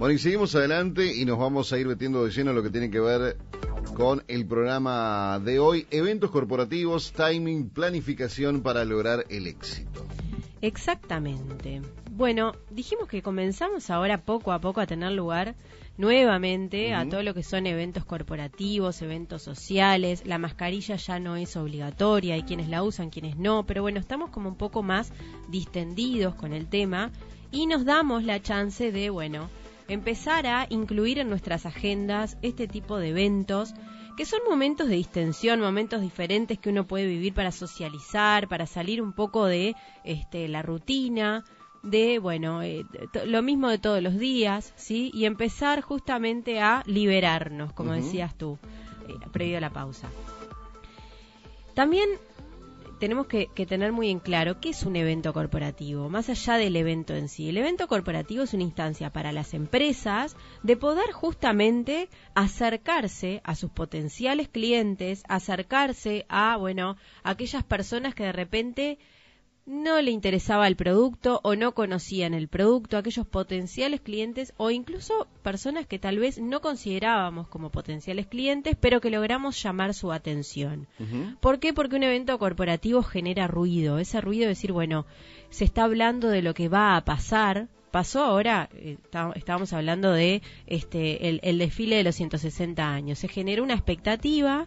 Bueno, y seguimos adelante y nos vamos a ir metiendo de lleno lo que tiene que ver con el programa de hoy, eventos corporativos, timing, planificación para lograr el éxito. Exactamente. Bueno, dijimos que comenzamos ahora poco a poco a tener lugar nuevamente a todo lo que son eventos corporativos, eventos sociales. La mascarilla ya no es obligatoria, hay quienes la usan, quienes no, pero bueno, estamos como un poco más distendidos con el tema y nos damos la chance de, bueno, empezar a incluir en nuestras agendas este tipo de eventos que son momentos de distensión, momentos diferentes que uno puede vivir para socializar, para salir un poco de este, la rutina, de, bueno, eh, lo mismo de todos los días, ¿sí? Y empezar justamente a liberarnos, como decías tú, eh, previo a la pausa. También tenemos que, tener muy en claro qué es un evento corporativo, más allá del evento en sí. El evento corporativo es una instancia para las empresas de poder justamente acercarse a sus potenciales clientes, acercarse a, bueno, aquellas personas que de repente no le interesaba el producto o no conocían el producto, aquellos potenciales clientes o incluso personas que tal vez no considerábamos como potenciales clientes, pero que logramos llamar su atención. ¿Por qué? Porque un evento corporativo genera ruido, ese ruido de decir, bueno, se está hablando de lo que va a pasar, pasó ahora, eh, estábamos hablando de este el, el desfile de los 160 años, se generó una expectativa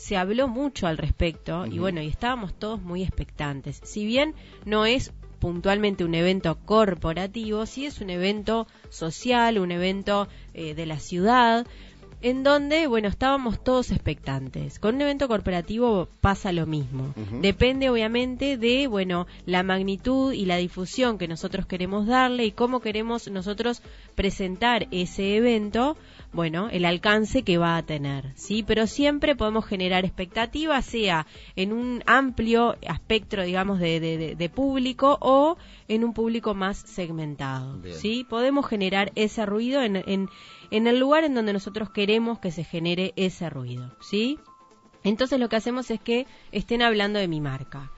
se habló mucho al respecto y bueno, y estábamos todos muy expectantes. Si bien no es puntualmente un evento corporativo, sí es un evento social, un evento eh, de la ciudad, en donde, bueno, estábamos todos expectantes. Con un evento corporativo pasa lo mismo. Depende, obviamente, de, bueno, la magnitud y la difusión que nosotros queremos darle y cómo queremos nosotros presentar ese evento bueno, el alcance que va a tener, ¿sí? Pero siempre podemos generar expectativas, sea en un amplio espectro, digamos, de, de, público o en un público más segmentado, ¿sí? Podemos generar ese ruido en, en, en el lugar en donde nosotros queremos que se genere ese ruido, ¿sí? Entonces lo que hacemos es que estén hablando de mi marca.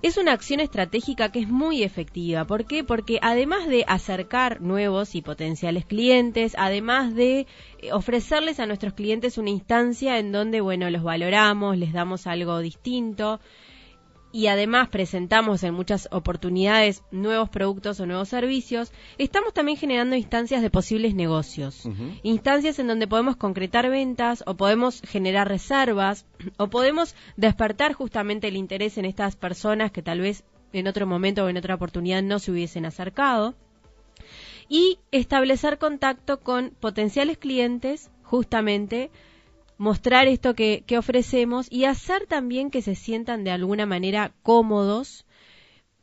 Es una acción estratégica que es muy efectiva. ¿Por qué? Porque además de acercar nuevos y potenciales clientes, además de eh, ofrecerles a nuestros clientes una instancia en donde, bueno, los valoramos, les damos algo distinto, y además presentamos en muchas oportunidades nuevos productos o nuevos servicios, estamos también generando instancias de posibles negocios, instancias en donde podemos concretar ventas o podemos generar reservas o podemos despertar justamente el interés en estas personas que tal vez en otro momento o en otra oportunidad no se hubiesen acercado. Y establecer contacto con potenciales clientes justamente mostrar esto que, ofrecemos y hacer también que se sientan de alguna manera cómodos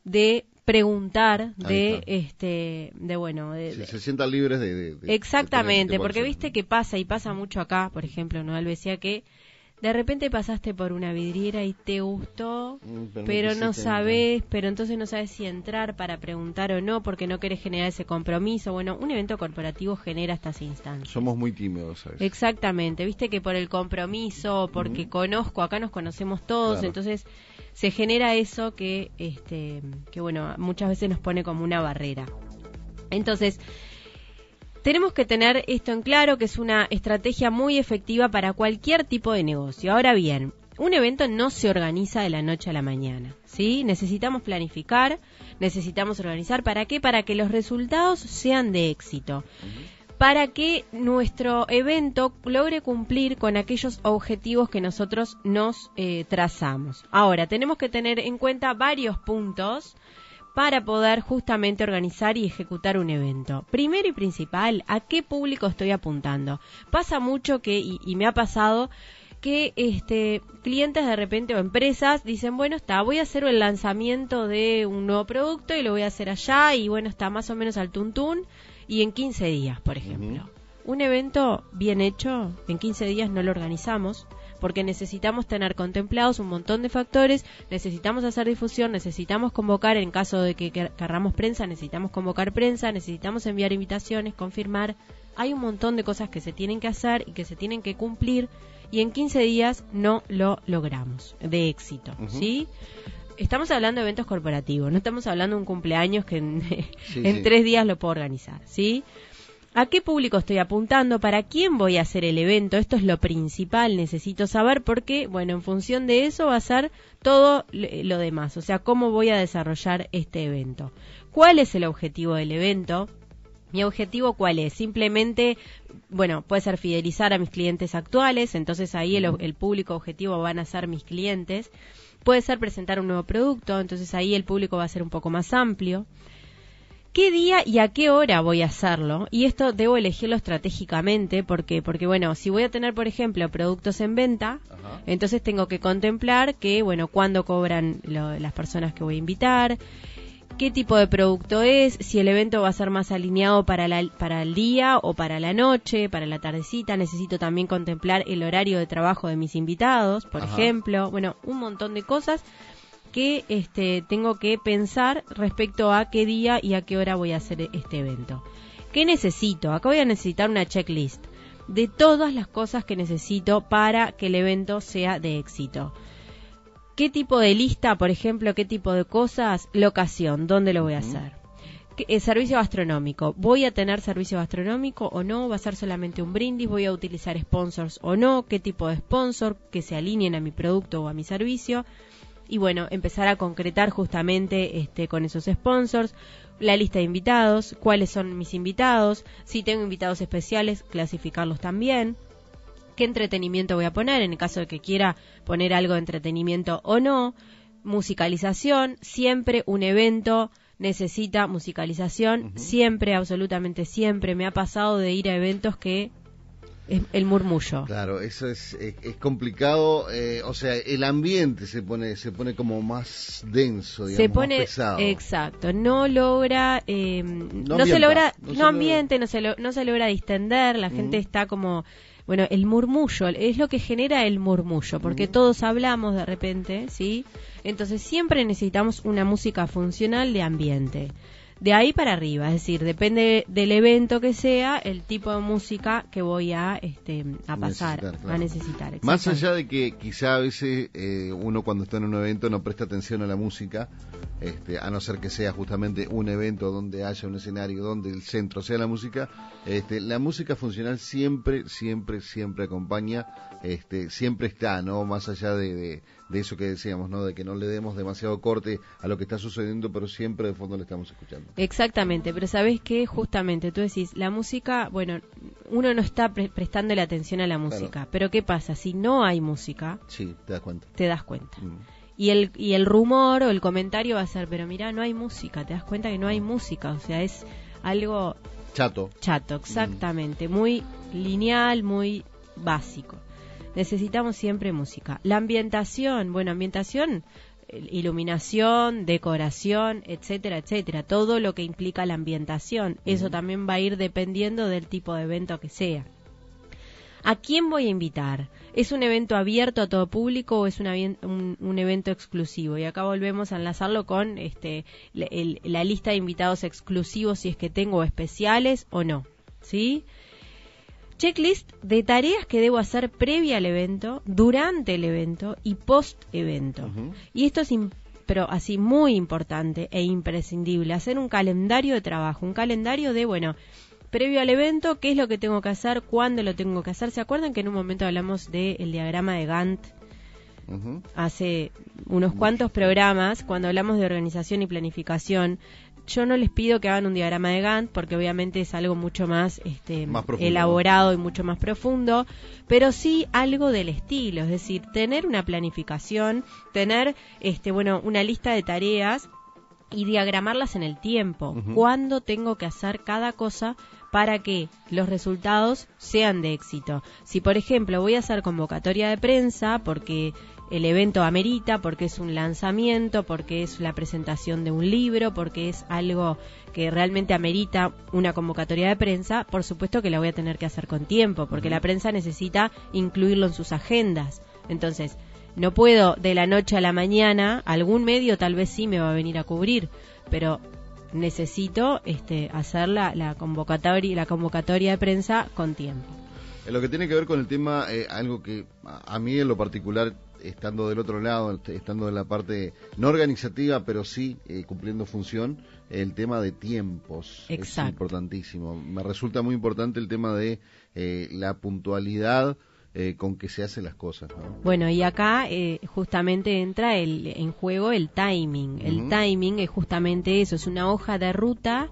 de preguntar de este de bueno de, se sientan libres de, exactamente porque viste que pasa y pasa mucho acá por ejemplo no decía que de repente pasaste por una vidriera y te gustó, mm, pero, no sabes, pero entonces no sabes si entrar para preguntar o no, porque no querés generar ese compromiso. Bueno, un evento corporativo genera estas instancias. Somos muy tímidos. ¿sabes? Exactamente, viste que por el compromiso, porque conozco, acá nos conocemos todos, entonces se genera eso que, este, que bueno, muchas veces nos pone como una barrera. Entonces, tenemos que tener esto en claro, que es una estrategia muy efectiva para cualquier tipo de negocio. Ahora bien, un evento no se organiza de la noche a la mañana, ¿sí? Necesitamos planificar, necesitamos organizar. ¿Para qué? Para que los resultados sean de éxito. Para que nuestro evento logre cumplir con aquellos objetivos que nosotros nos eh, trazamos. Ahora, tenemos que tener en cuenta varios puntos para poder justamente organizar y ejecutar un evento. Primero y principal, ¿a qué público estoy apuntando? Pasa mucho que, y, me ha pasado, que este clientes de repente o empresas dicen, bueno, está, voy a hacer el lanzamiento de un nuevo producto y lo voy a hacer allá y bueno, está más o menos al tuntún y en 15 días, por ejemplo. Un evento bien hecho, en 15 días no lo organizamos, porque necesitamos tener contemplados un montón de factores, necesitamos hacer difusión, necesitamos convocar, en caso de que querramos prensa, necesitamos convocar prensa, necesitamos enviar invitaciones, confirmar. Hay un montón de cosas que se tienen que hacer y que se tienen que cumplir y en 15 días no lo logramos de éxito, ¿sí? Estamos hablando de eventos corporativos, no estamos hablando de un cumpleaños que en, tres días lo puedo organizar, ¿sí? ¿A qué público estoy apuntando? ¿Para quién voy a hacer el evento? Esto es lo principal, necesito saber porque, bueno, en función de eso va a ser todo lo demás, o sea, cómo voy a desarrollar este evento. ¿Cuál es el objetivo del evento? Mi objetivo cuál es? Simplemente, bueno, puede ser fidelizar a mis clientes actuales, entonces ahí el, el, público objetivo van a ser mis clientes. Puede ser presentar un nuevo producto, entonces ahí el público va a ser un poco más amplio qué día y a qué hora voy a hacerlo. Y esto debo elegirlo estratégicamente porque, porque bueno, si voy a tener, por ejemplo, productos en venta, entonces tengo que contemplar que, bueno, cuándo cobran las personas que voy a invitar, qué tipo de producto es, si el evento va a ser más alineado para, la, para el día o para la noche, para la tardecita. Necesito también contemplar el horario de trabajo de mis invitados, por ejemplo. Bueno, un montón de cosas que este, tengo que pensar respecto a qué día y a qué hora voy a hacer este evento. ¿Qué necesito? Acá voy a necesitar una checklist de todas las cosas que necesito para que el evento sea de éxito. ¿Qué tipo de lista, por ejemplo, qué tipo de cosas? Locación, ¿dónde lo voy a hacer? El eh, servicio gastronómico. ¿Voy a tener servicio gastronómico o no? ¿Va a ser solamente un brindis? ¿Voy a utilizar sponsors o no? ¿Qué tipo de sponsor que se alineen a mi producto o a mi servicio? Y bueno, empezar a concretar justamente este, con esos sponsors la lista de invitados, cuáles son mis invitados, si tengo invitados especiales, clasificarlos también, qué entretenimiento voy a poner, en el caso de que quiera poner algo de entretenimiento o no, musicalización, siempre un evento necesita musicalización, siempre, absolutamente siempre, me ha pasado de ir a eventos que el murmullo. Claro, eso es, es, complicado, eh, o sea, el ambiente se pone se pone como más denso, digamos, se pone, pesado. Exacto, no logra, eh, no, se logra, no, ambiente, no se, no se logra distender, la gente está como, bueno, el murmullo, es lo que genera el murmullo, porque todos hablamos de repente, ¿sí? Entonces siempre necesitamos una música funcional de ambiente de ahí para arriba, es decir, depende del evento que sea, el tipo de música que voy a, este, a pasar, a necesitar. Más allá de que quizá a veces eh, uno cuando está en un evento no presta atención a la música, este, a no ser que sea justamente un evento donde haya un escenario, donde el centro sea la música, este, la música funcional siempre, siempre, siempre acompaña, este, siempre está, ¿no? Más allá de de eso que decíamos, ¿no? De que no le demos demasiado corte a lo que está sucediendo, pero siempre de fondo le estamos escuchando. Exactamente, pero sabes que justamente tú decís, la música, bueno, uno no está prestando la atención a la música, pero ¿qué pasa? Si no hay música, sí, te das cuenta. Te das cuenta. Mm. Y el, y el rumor o el comentario va a ser, pero mira, no hay música, te das cuenta que no hay música, o sea, es algo... Chato. Chato, exactamente, muy lineal, muy básico necesitamos siempre música. La ambientación, bueno, ambientación, eh, iluminación, decoración, etcétera, etcétera, todo lo que implica la ambientación. Eso también va a ir dependiendo del tipo de evento que sea. ¿A quién voy a invitar? ¿Es un evento abierto a todo público o es un, un, evento exclusivo? Y acá volvemos a enlazarlo con este, la lista de invitados exclusivos, si es que tengo especiales o no. ¿Sí? Checklist de tareas que debo hacer previa al evento, durante el evento y post evento. Y esto es pero así muy importante e imprescindible, hacer un calendario de trabajo, un calendario de, bueno, previo al evento, qué es lo que tengo que hacer, cuándo lo tengo que hacer. ¿Se acuerdan que en un momento hablamos del diagrama de Gantt? Hace unos cuantos programas, cuando hablamos de organización y planificación, yo no les pido que hagan un diagrama de Gantt porque obviamente es algo mucho más, este, elaborado y mucho más profundo, pero sí algo del estilo, es decir, tener una planificación, tener este, bueno, una lista de tareas y diagramarlas en el tiempo, cuándo tengo que hacer cada cosa para que los resultados sean de éxito. Si por ejemplo voy a hacer convocatoria de prensa porque el evento amerita, porque es un lanzamiento, porque es la presentación de un libro, porque es algo que realmente amerita una convocatoria de prensa, por supuesto que la voy a tener que hacer con tiempo, porque la prensa necesita incluirlo en sus agendas. Entonces, no puedo de la noche a la mañana, algún medio tal vez sí me va a venir a cubrir, pero necesito este, hacer la, la convocatoria, la convocatoria de prensa con tiempo. En lo que tiene que ver con el tema, eh, algo que a mí en lo particular estando del otro lado, estando en la parte no organizativa, pero sí eh, cumpliendo función, el tema de tiempos es importantísimo. Me resulta muy importante el tema de eh, la puntualidad. Eh, con que se hacen las cosas. Bueno, y acá justamente entra el, en juego el timing. El timing es justamente eso, es una hoja de ruta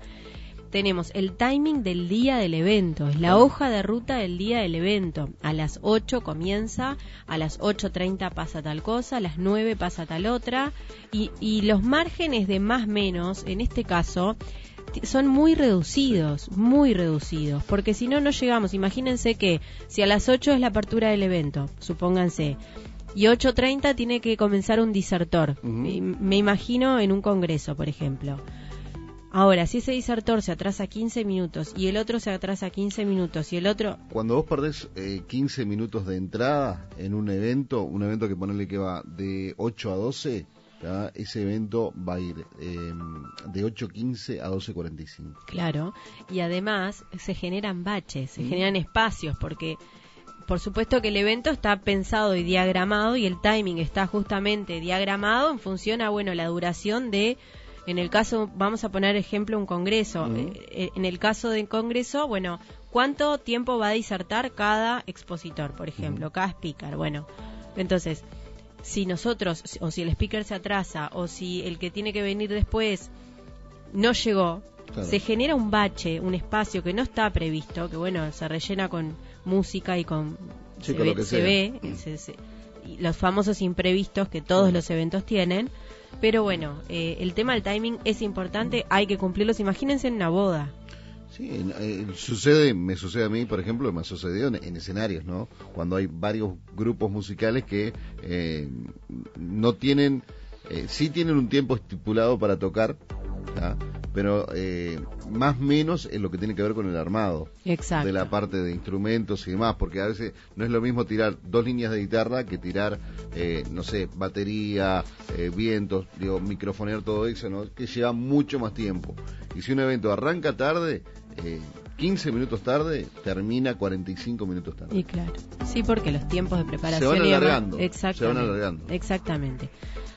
tenemos el timing del día del evento, es la hoja de ruta del día del evento. A las 8 comienza, a las 8.30 pasa tal cosa, a las 9 pasa tal otra, y, y los márgenes de más menos, en este caso, son muy reducidos, muy reducidos, porque si no, no llegamos. Imagínense que si a las 8 es la apertura del evento, supónganse, y 8.30 tiene que comenzar un disertor. Me imagino en un congreso, por ejemplo. Ahora, si ese disertor se atrasa 15 minutos y el otro se atrasa 15 minutos y el otro... Cuando vos perdés 15 eh, minutos de entrada en un evento, un evento que ponerle que va de 8 a 12, ese evento va a ir eh, de 8.15 a 12.45. Claro, y además se generan baches, se generan espacios, porque por supuesto que el evento está pensado y diagramado y el timing está justamente diagramado en función a, bueno, la duración de en el caso, vamos a poner ejemplo un congreso. Eh, eh, en el caso del congreso, bueno, ¿cuánto tiempo va a disertar cada expositor, por ejemplo, cada speaker? Bueno, entonces, si nosotros, o si el speaker se atrasa, o si el que tiene que venir después no llegó, se genera un bache, un espacio que no está previsto, que bueno, se rellena con música y con... se, ve, los famosos imprevistos que todos los eventos tienen pero bueno, eh, el tema del timing es importante, hay que cumplirlos. Imagínense en una boda. Sí, eh, sucede, me sucede a mí, por ejemplo, me ha sucedido en, escenarios, ¿no? Cuando hay varios grupos musicales que eh, no tienen, sí tienen un tiempo estipulado para tocar, pero eh, más menos en lo que tiene que ver con el armado Exacto. de la parte de instrumentos y demás, porque a veces no es lo mismo tirar dos líneas de guitarra que tirar, eh, no sé, batería, eh, vientos, digo, microfonear todo eso, ¿no? que lleva mucho más tiempo. Y si un evento arranca tarde, 15 minutos tarde, termina 45 minutos tarde. Y claro, sí, porque los tiempos de preparación... Se van alargando. Exactamente. Se van alargando. Exactamente.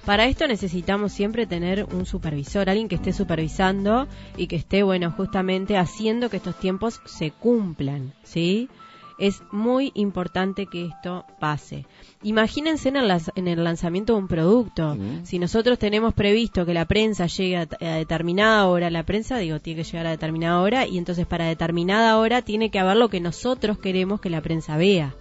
Para esto necesitamos siempre tener un supervisor, alguien que esté supervisando y que esté, bueno, justamente haciendo que estos tiempos se cumplan, ¿sí? Es muy importante que esto pase. Imagínense en el, en el lanzamiento de un producto. Si nosotros tenemos previsto que la prensa llegue a, a, determinada hora, la prensa, digo, tiene que llegar a determinada hora y entonces para determinada hora tiene que haber lo que nosotros queremos que la prensa vea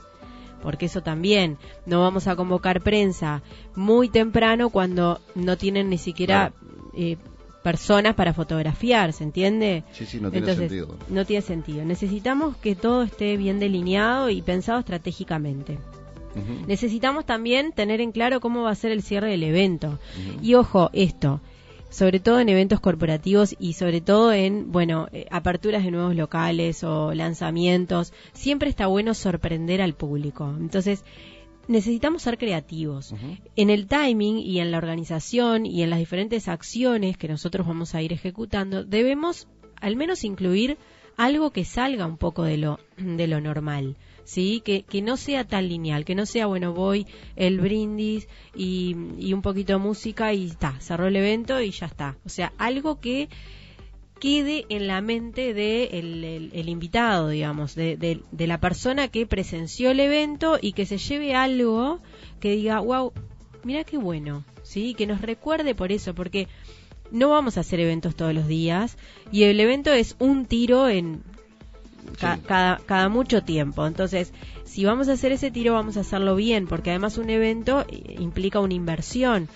porque eso también, no vamos a convocar prensa muy temprano cuando no tienen ni siquiera eh, personas para fotografiar, ¿se entiende? Sí, sí, no tiene sentido. No tiene sentido. Necesitamos que todo esté bien delineado y pensado estratégicamente. Necesitamos también tener en claro cómo va a ser el cierre del evento. Y ojo, esto, sobre todo en eventos corporativos y sobre todo en, bueno, eh, aperturas de nuevos locales o lanzamientos, siempre está bueno sorprender al público. Entonces, necesitamos ser creativos. En el timing y en la organización y en las diferentes acciones que nosotros vamos a ir ejecutando, debemos al menos incluir algo que salga un poco de lo, de lo normal. ¿Sí? Que, que no sea tan lineal, que no sea, bueno, voy el brindis y, y un poquito de música y está, cerró el evento y ya está. O sea, algo que quede en la mente de el, invitado, digamos, de, de, la persona que presenció el evento y que se lleve algo que diga, wow, mira qué bueno, ¿sí? Que nos recuerde por eso, porque no vamos a hacer eventos todos los días y el evento es un tiro en cada, cada mucho tiempo. Entonces, si vamos a hacer ese tiro, vamos a hacerlo bien, porque además un evento implica una inversión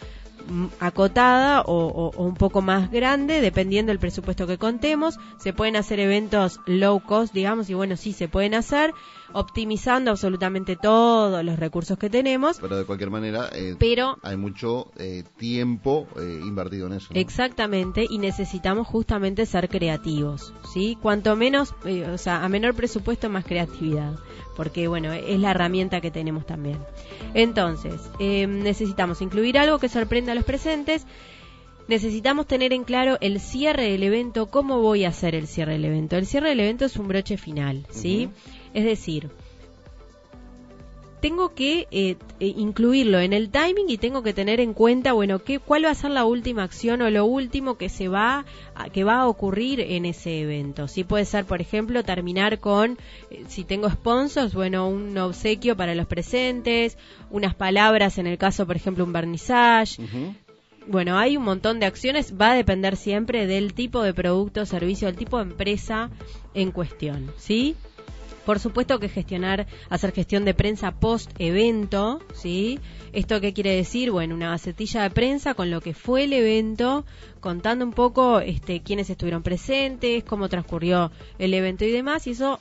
mm, acotada o, o, un poco más grande, dependiendo del presupuesto que contemos. Se pueden hacer eventos low cost, digamos, y bueno, sí se pueden hacer, optimizando absolutamente todos los recursos que tenemos. Pero de cualquier manera, eh, pero, hay mucho eh, tiempo eh, invertido en eso. Exactamente, y necesitamos justamente ser creativos, ¿sí? Cuanto menos, o sea, a menor presupuesto, más creatividad, porque bueno, es la herramienta que tenemos también. Entonces, necesitamos incluir algo que sorprenda a los presentes, necesitamos tener en claro el cierre del evento, cómo voy a hacer el cierre del evento. El cierre del evento es un broche final, ¿sí? Es decir, tengo que eh, eh, incluirlo en el timing y tengo que tener en cuenta, bueno, qué, cuál va a ser la última acción o lo último que se va a, que va a ocurrir en ese evento. Si puede ser, por ejemplo, terminar con, eh, si tengo sponsors, bueno, un obsequio para los presentes, unas palabras en el caso, por ejemplo, un vernissage. Bueno, hay un montón de acciones, va a depender siempre del tipo de producto, servicio, del tipo de empresa en cuestión, ¿sí? Por supuesto que gestionar, hacer gestión de prensa post evento, ¿sí? ¿Esto qué quiere decir? Bueno, una gacetilla de prensa con lo que fue el evento, contando un poco este, quiénes estuvieron presentes, cómo transcurrió el evento y demás, y eso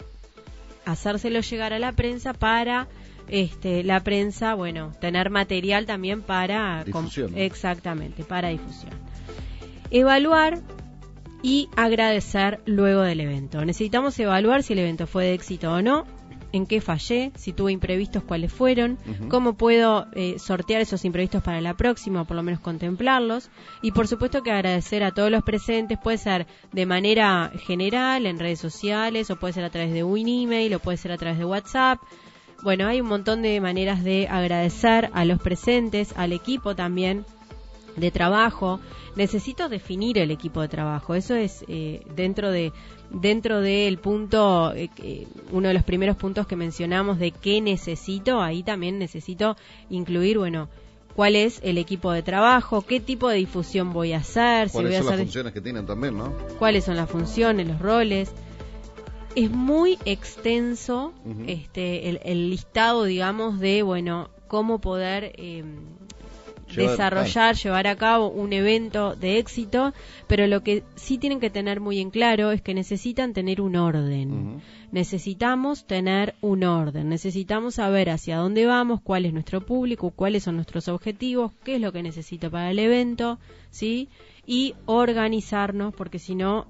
hacérselo llegar a la prensa para este, la prensa, bueno, tener material también para difusión. exactamente, para difusión. Evaluar y agradecer luego del evento. Necesitamos evaluar si el evento fue de éxito o no, en qué fallé, si tuve imprevistos, cuáles fueron, cómo puedo eh, sortear esos imprevistos para la próxima, o por lo menos contemplarlos. Y por supuesto que agradecer a todos los presentes, puede ser de manera general, en redes sociales, o puede ser a través de un email, o puede ser a través de WhatsApp. Bueno, hay un montón de maneras de agradecer a los presentes, al equipo también de trabajo. Necesito definir el equipo de trabajo. Eso es eh, dentro de dentro del punto, eh, uno de los primeros puntos que mencionamos de qué necesito. Ahí también necesito incluir, bueno, cuál es el equipo de trabajo, qué tipo de difusión voy a hacer, cuáles si son las funciones que tienen también, ¿no? Cuáles son las funciones, los roles. Es muy extenso este el, listado, digamos, de bueno cómo poder eh, desarrollar, llevar a cabo un evento de éxito, pero lo que sí tienen que tener muy en claro es que necesitan tener un orden. Necesitamos tener un orden, necesitamos saber hacia dónde vamos, cuál es nuestro público, cuáles son nuestros objetivos, qué es lo que necesito para el evento, ¿sí? Y organizarnos, porque si no,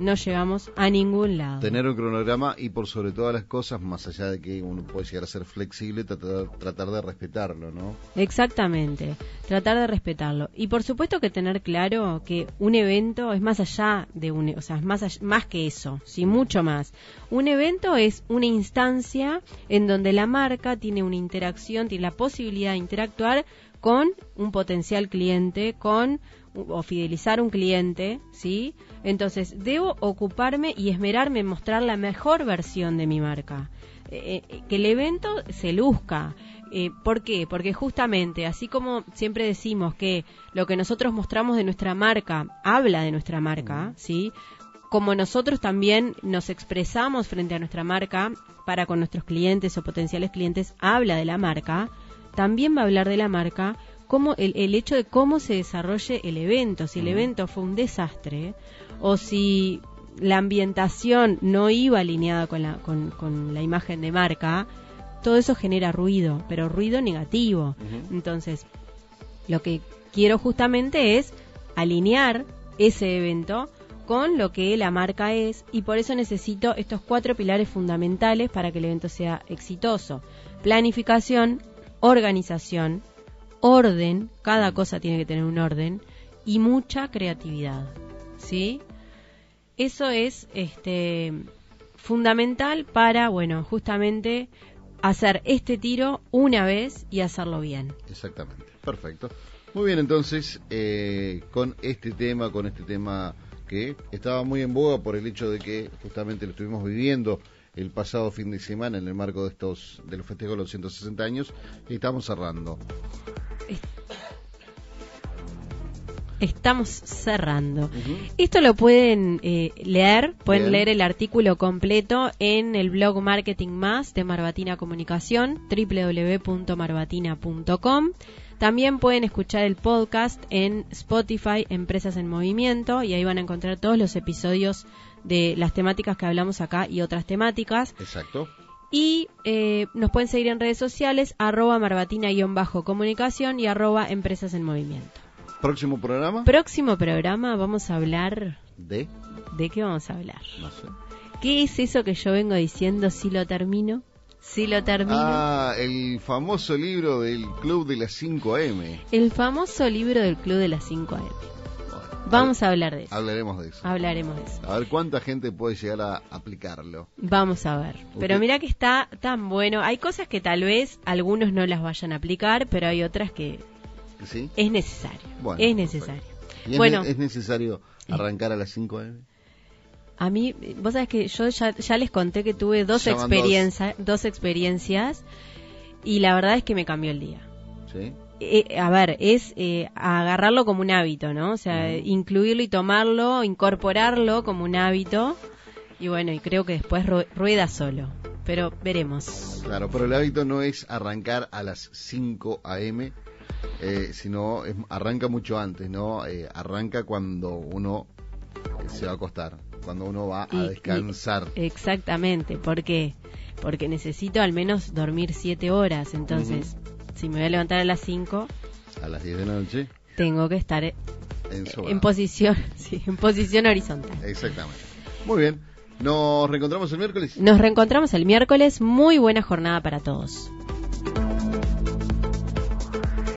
no llegamos a ningún lado. Tener un cronograma y por sobre todas las cosas, más allá de que uno puede llegar a ser flexible, tratar, tratar de respetarlo, ¿no? Exactamente, tratar de respetarlo. Y por supuesto que tener claro que un evento es más allá de un, o sea, es más, más que eso, sí, mucho más. Un evento es una instancia en donde la marca tiene una interacción, tiene la posibilidad de interactuar con un potencial cliente, con o fidelizar un cliente, ¿sí? Entonces, debo ocuparme y esmerarme en mostrar la mejor versión de mi marca. Eh, eh, que el evento se luzca. Eh, ¿Por qué? Porque justamente, así como siempre decimos que lo que nosotros mostramos de nuestra marca habla de nuestra marca, ¿sí? Como nosotros también nos expresamos frente a nuestra marca para con nuestros clientes o potenciales clientes, habla de la marca, también va a hablar de la marca cómo el, el, hecho de cómo se desarrolle el evento, si el evento fue un desastre o si la ambientación no iba alineada con la, con, la imagen de marca, todo eso genera ruido, pero ruido negativo. Entonces, lo que quiero justamente es alinear ese evento con lo que la marca es y por eso necesito estos cuatro pilares fundamentales para que el evento sea exitoso. Planificación, organización, orden, cada cosa tiene que tener un orden y mucha creatividad. ¿Sí? Eso es este fundamental para, bueno, justamente hacer este tiro una vez y hacerlo bien. Exactamente, perfecto. Muy bien, entonces, eh, con este tema, con este tema que estaba muy en boga por el hecho de que justamente lo estuvimos viviendo el pasado fin de semana en el marco de estos de los festejos de los 160 años y estamos cerrando. Estamos cerrando. Esto lo pueden eh, leer, pueden leer el artículo completo en el blog Marketing Más de Marbatina Comunicación, www.marbatina.com. También pueden escuchar el podcast en Spotify, Empresas en Movimiento, y ahí van a encontrar todos los episodios de las temáticas que hablamos acá y otras temáticas. Exacto. Y eh, nos pueden seguir en redes sociales, arroba marbatina-comunicación y arroba empresas en movimiento. ¿Próximo programa? Próximo programa vamos a hablar... ¿De? ¿De qué vamos a hablar? No sé. ¿Qué es eso que yo vengo diciendo si lo termino? Si lo termino. Ah, el famoso libro del Club de las 5 AM. El famoso libro del Club de las 5 AM. Vamos a hablar de eso. Hablaremos de eso. Hablaremos de eso. A ver cuánta gente puede llegar a aplicarlo. Vamos a ver. Pero mira que está tan bueno. Hay cosas que tal vez algunos no las vayan a aplicar, pero hay otras que ¿Sí? es necesario. es necesario. ¿Y bueno, es necesario arrancar a las 5 AM? A mí, vos sabés que yo ya, les conté que tuve dos, experiencias, dos experiencias y la verdad es que me cambió el día. ¿Sí? Eh, a ver, es eh, agarrarlo como un hábito, ¿no? O sea, incluirlo y tomarlo, incorporarlo como un hábito. Y bueno, y creo que después rueda solo. Pero veremos. Claro, pero el hábito no es arrancar a las 5 a.m., eh, sino arranca mucho antes, ¿no? arranca cuando uno se va a acostar cuando uno va a descansar. exactamente, ¿por qué? Porque necesito al menos dormir siete horas, entonces, si me voy a levantar a las 5... A las 10 de la noche. Tengo que estar en, posición, sí, en posición horizontal. Exactamente. Muy bien. ¿Nos reencontramos el miércoles? Nos reencontramos el miércoles. Muy buena jornada para todos.